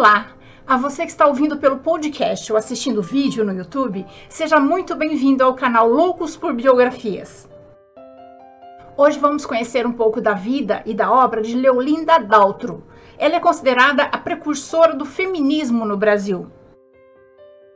Olá! A você que está ouvindo pelo podcast ou assistindo vídeo no YouTube, seja muito bem-vindo ao canal Loucos por Biografias. Hoje vamos conhecer um pouco da vida e da obra de Leolinda Daltro. Ela é considerada a precursora do feminismo no Brasil.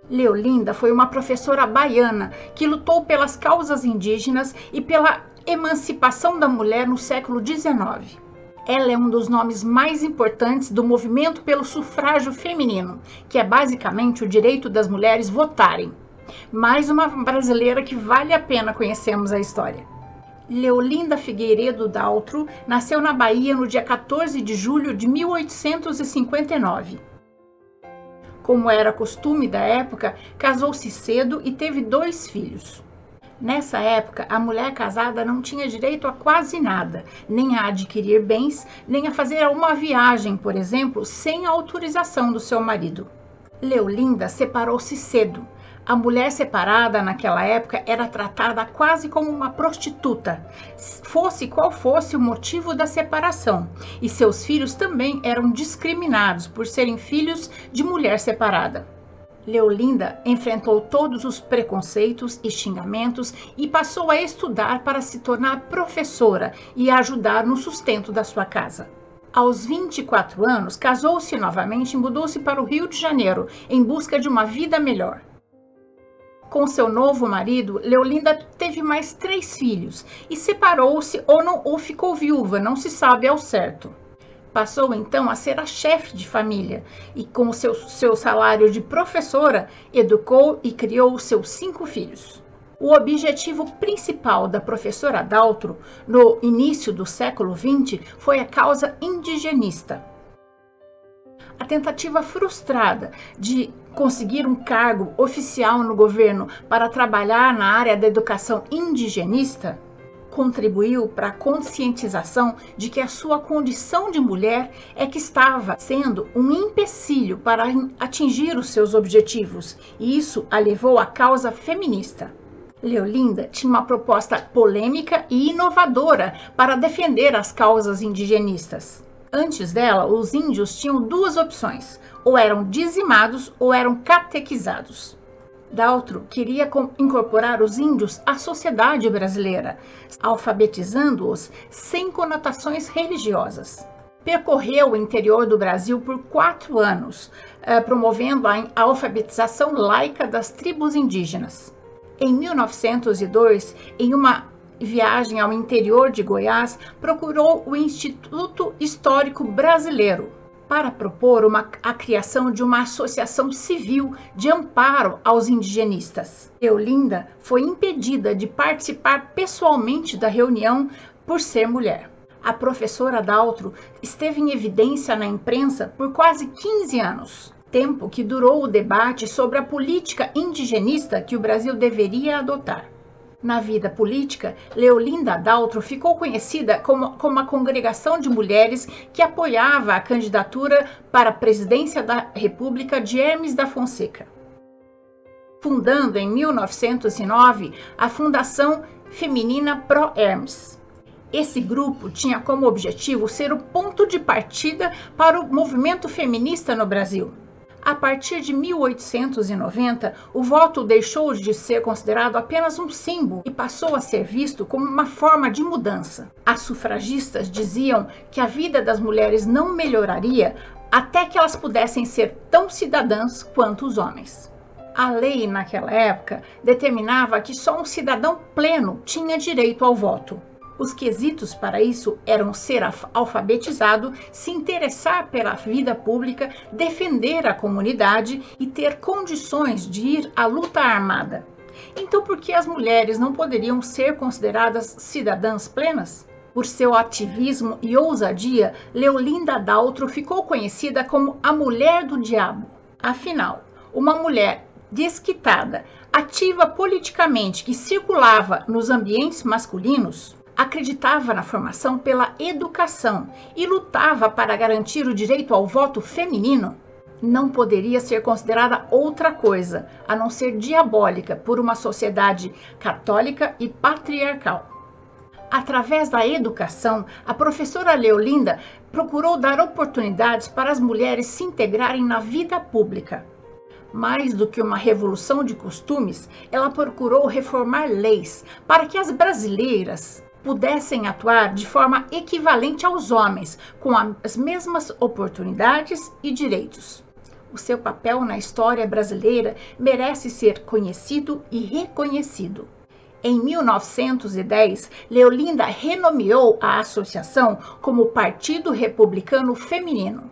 Leolinda foi uma professora baiana que lutou pelas causas indígenas e pela emancipação da mulher no século XIX. Ela é um dos nomes mais importantes do movimento pelo sufrágio feminino, que é basicamente o direito das mulheres votarem. Mais uma brasileira que vale a pena conhecermos a história. Leolinda Figueiredo Daltro nasceu na Bahia no dia 14 de julho de 1859. Como era costume da época, casou-se cedo e teve dois filhos. Nessa época, a mulher casada não tinha direito a quase nada, nem a adquirir bens, nem a fazer uma viagem, por exemplo, sem a autorização do seu marido. Leolinda separou-se cedo. A mulher separada naquela época era tratada quase como uma prostituta, fosse qual fosse o motivo da separação, e seus filhos também eram discriminados por serem filhos de mulher separada. Leolinda enfrentou todos os preconceitos e xingamentos e passou a estudar para se tornar professora e ajudar no sustento da sua casa. Aos 24 anos, casou-se novamente e mudou-se para o Rio de Janeiro em busca de uma vida melhor. Com seu novo marido, Leolinda teve mais três filhos e separou-se ou, ou ficou viúva, não se sabe ao certo. Passou então a ser a chefe de família e, com seu, seu salário de professora, educou e criou seus cinco filhos. O objetivo principal da professora Daltro no início do século XX foi a causa indigenista. A tentativa frustrada de conseguir um cargo oficial no governo para trabalhar na área da educação indigenista contribuiu para a conscientização de que a sua condição de mulher é que estava sendo um empecilho para atingir os seus objetivos, e isso a levou à causa feminista. Leolinda tinha uma proposta polêmica e inovadora para defender as causas indigenistas. Antes dela, os índios tinham duas opções: ou eram dizimados ou eram catequizados. Daltro queria incorporar os índios à sociedade brasileira, alfabetizando-os sem conotações religiosas. Percorreu o interior do Brasil por quatro anos, eh, promovendo a alfabetização laica das tribos indígenas. Em 1902, em uma viagem ao interior de Goiás, procurou o Instituto Histórico Brasileiro, para propor uma, a criação de uma associação civil de amparo aos indigenistas. Eolinda foi impedida de participar pessoalmente da reunião por ser mulher. A professora Daltro esteve em evidência na imprensa por quase 15 anos, tempo que durou o debate sobre a política indigenista que o Brasil deveria adotar. Na vida política, Leolinda Daltro ficou conhecida como, como uma congregação de mulheres que apoiava a candidatura para a presidência da República de Hermes da Fonseca. Fundando em 1909 a Fundação Feminina Pro Hermes. Esse grupo tinha como objetivo ser o ponto de partida para o movimento feminista no Brasil. A partir de 1890, o voto deixou de ser considerado apenas um símbolo e passou a ser visto como uma forma de mudança. As sufragistas diziam que a vida das mulheres não melhoraria até que elas pudessem ser tão cidadãs quanto os homens. A lei naquela época determinava que só um cidadão pleno tinha direito ao voto. Os quesitos para isso eram ser alfabetizado, se interessar pela vida pública, defender a comunidade e ter condições de ir à luta armada. Então, por que as mulheres não poderiam ser consideradas cidadãs plenas? Por seu ativismo e ousadia, Leolinda Daltro ficou conhecida como a Mulher do Diabo. Afinal, uma mulher desquitada, ativa politicamente, que circulava nos ambientes masculinos, acreditava na formação pela educação e lutava para garantir o direito ao voto feminino, não poderia ser considerada outra coisa a não ser diabólica por uma sociedade católica e patriarcal. Através da educação, a professora Leolinda procurou dar oportunidades para as mulheres se integrarem na vida pública. Mais do que uma revolução de costumes, ela procurou reformar leis para que as brasileiras pudessem atuar de forma equivalente aos homens, com as mesmas oportunidades e direitos. O seu papel na história brasileira merece ser conhecido e reconhecido. Em 1910, Leolinda renomeou a associação como Partido Republicano Feminino.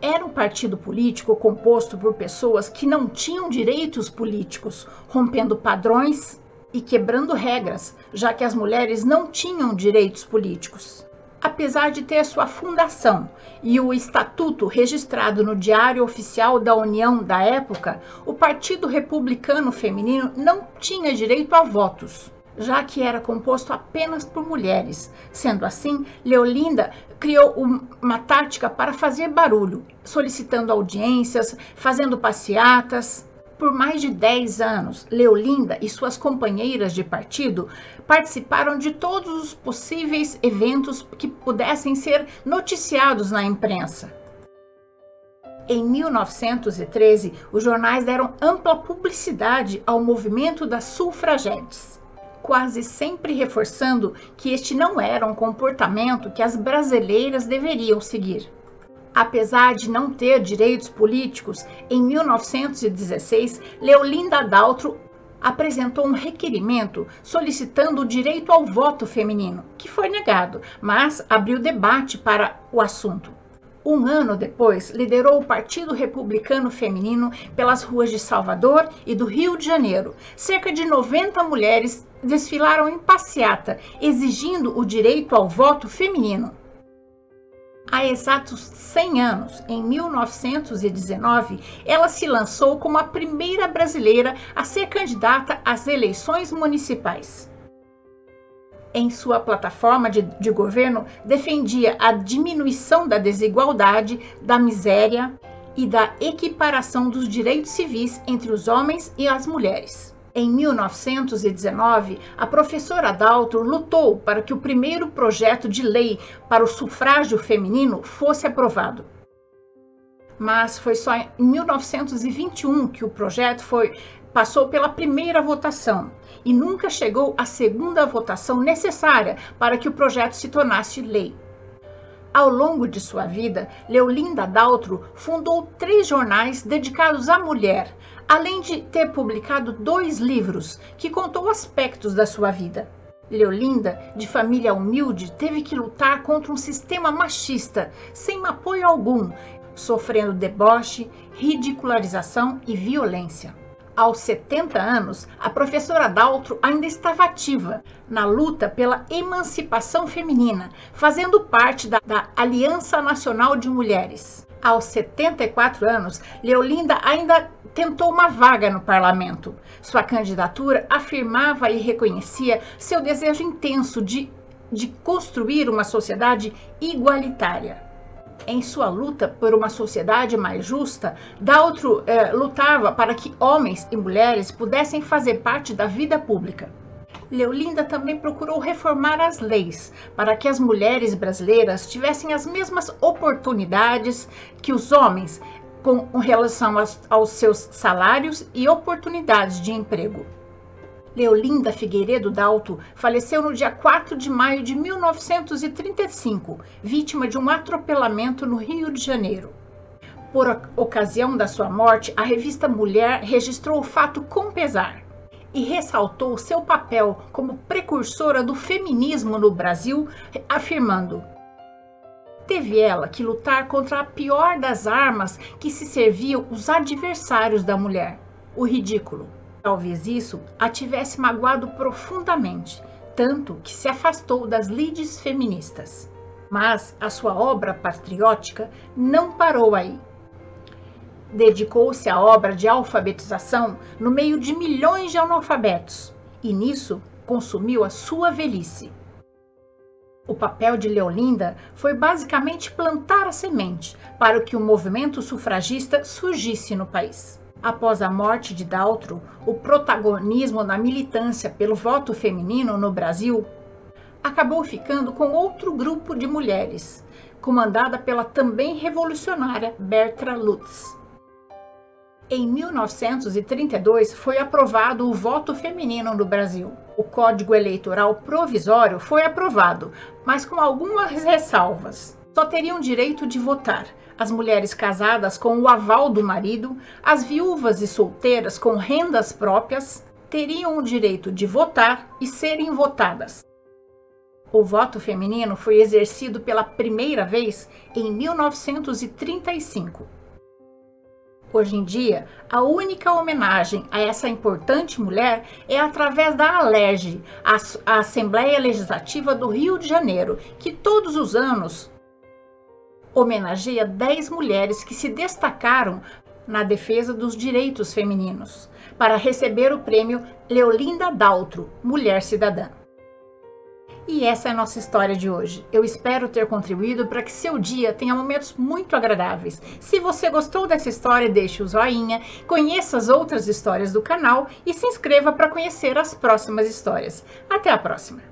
Era um partido político composto por pessoas que não tinham direitos políticos, rompendo padrões e quebrando regras, já que as mulheres não tinham direitos políticos apesar de ter sua fundação e o estatuto registrado no Diário Oficial da União da época, o Partido Republicano Feminino não tinha direito a votos, já que era composto apenas por mulheres. Sendo assim, Leolinda criou uma tática para fazer barulho, solicitando audiências, fazendo passeatas, por mais de 10 anos, Leolinda e suas companheiras de partido participaram de todos os possíveis eventos que pudessem ser noticiados na imprensa. Em 1913, os jornais deram ampla publicidade ao movimento das sufragetes, quase sempre reforçando que este não era um comportamento que as brasileiras deveriam seguir. Apesar de não ter direitos políticos, em 1916, Leolinda Daltro apresentou um requerimento solicitando o direito ao voto feminino, que foi negado, mas abriu debate para o assunto. Um ano depois, liderou o Partido Republicano Feminino pelas ruas de Salvador e do Rio de Janeiro. Cerca de 90 mulheres desfilaram em passeata, exigindo o direito ao voto feminino. Há exatos 100 anos, em 1919, ela se lançou como a primeira brasileira a ser candidata às eleições municipais. Em sua plataforma de, de governo, defendia a diminuição da desigualdade, da miséria e da equiparação dos direitos civis entre os homens e as mulheres. Em 1919, a professora Dalton lutou para que o primeiro projeto de lei para o sufrágio feminino fosse aprovado. Mas foi só em 1921 que o projeto foi passou pela primeira votação e nunca chegou à segunda votação necessária para que o projeto se tornasse lei. Ao longo de sua vida, Leolinda Daltro fundou três jornais dedicados à mulher, além de ter publicado dois livros que contou aspectos da sua vida. Leolinda, de família humilde, teve que lutar contra um sistema machista, sem apoio algum, sofrendo deboche, ridicularização e violência. Aos 70 anos, a professora Daltro ainda estava ativa na luta pela emancipação feminina, fazendo parte da, da Aliança Nacional de Mulheres. Aos 74 anos, Leolinda ainda tentou uma vaga no parlamento. Sua candidatura afirmava e reconhecia seu desejo intenso de, de construir uma sociedade igualitária em sua luta por uma sociedade mais justa, Daltro eh, lutava para que homens e mulheres pudessem fazer parte da vida pública. Leolinda também procurou reformar as leis para que as mulheres brasileiras tivessem as mesmas oportunidades que os homens com relação aos, aos seus salários e oportunidades de emprego. Leolinda Figueiredo Dalto faleceu no dia 4 de maio de 1935, vítima de um atropelamento no Rio de Janeiro. Por ocasião da sua morte, a revista Mulher registrou o fato com pesar e ressaltou seu papel como precursora do feminismo no Brasil, afirmando: Teve ela que lutar contra a pior das armas que se serviam os adversários da mulher, o ridículo. Talvez isso a tivesse magoado profundamente, tanto que se afastou das lides feministas. Mas a sua obra patriótica não parou aí. Dedicou-se à obra de alfabetização no meio de milhões de analfabetos e nisso consumiu a sua velhice. O papel de Leolinda foi basicamente plantar a semente para que o movimento sufragista surgisse no país. Após a morte de Daltro, o protagonismo na militância pelo voto feminino no Brasil acabou ficando com outro grupo de mulheres, comandada pela também revolucionária Berta Lutz. Em 1932 foi aprovado o voto feminino no Brasil. O Código Eleitoral Provisório foi aprovado, mas com algumas ressalvas. Só teriam direito de votar as mulheres casadas com o aval do marido, as viúvas e solteiras com rendas próprias teriam o direito de votar e serem votadas. O voto feminino foi exercido pela primeira vez em 1935 Hoje em dia, a única homenagem a essa importante mulher é através da ALERJ, a Assembleia Legislativa do Rio de Janeiro, que todos os anos homenageia 10 mulheres que se destacaram na defesa dos direitos femininos, para receber o prêmio Leolinda Daltro, Mulher Cidadã. E essa é a nossa história de hoje. Eu espero ter contribuído para que seu dia tenha momentos muito agradáveis. Se você gostou dessa história, deixe o joinha, conheça as outras histórias do canal e se inscreva para conhecer as próximas histórias. Até a próxima!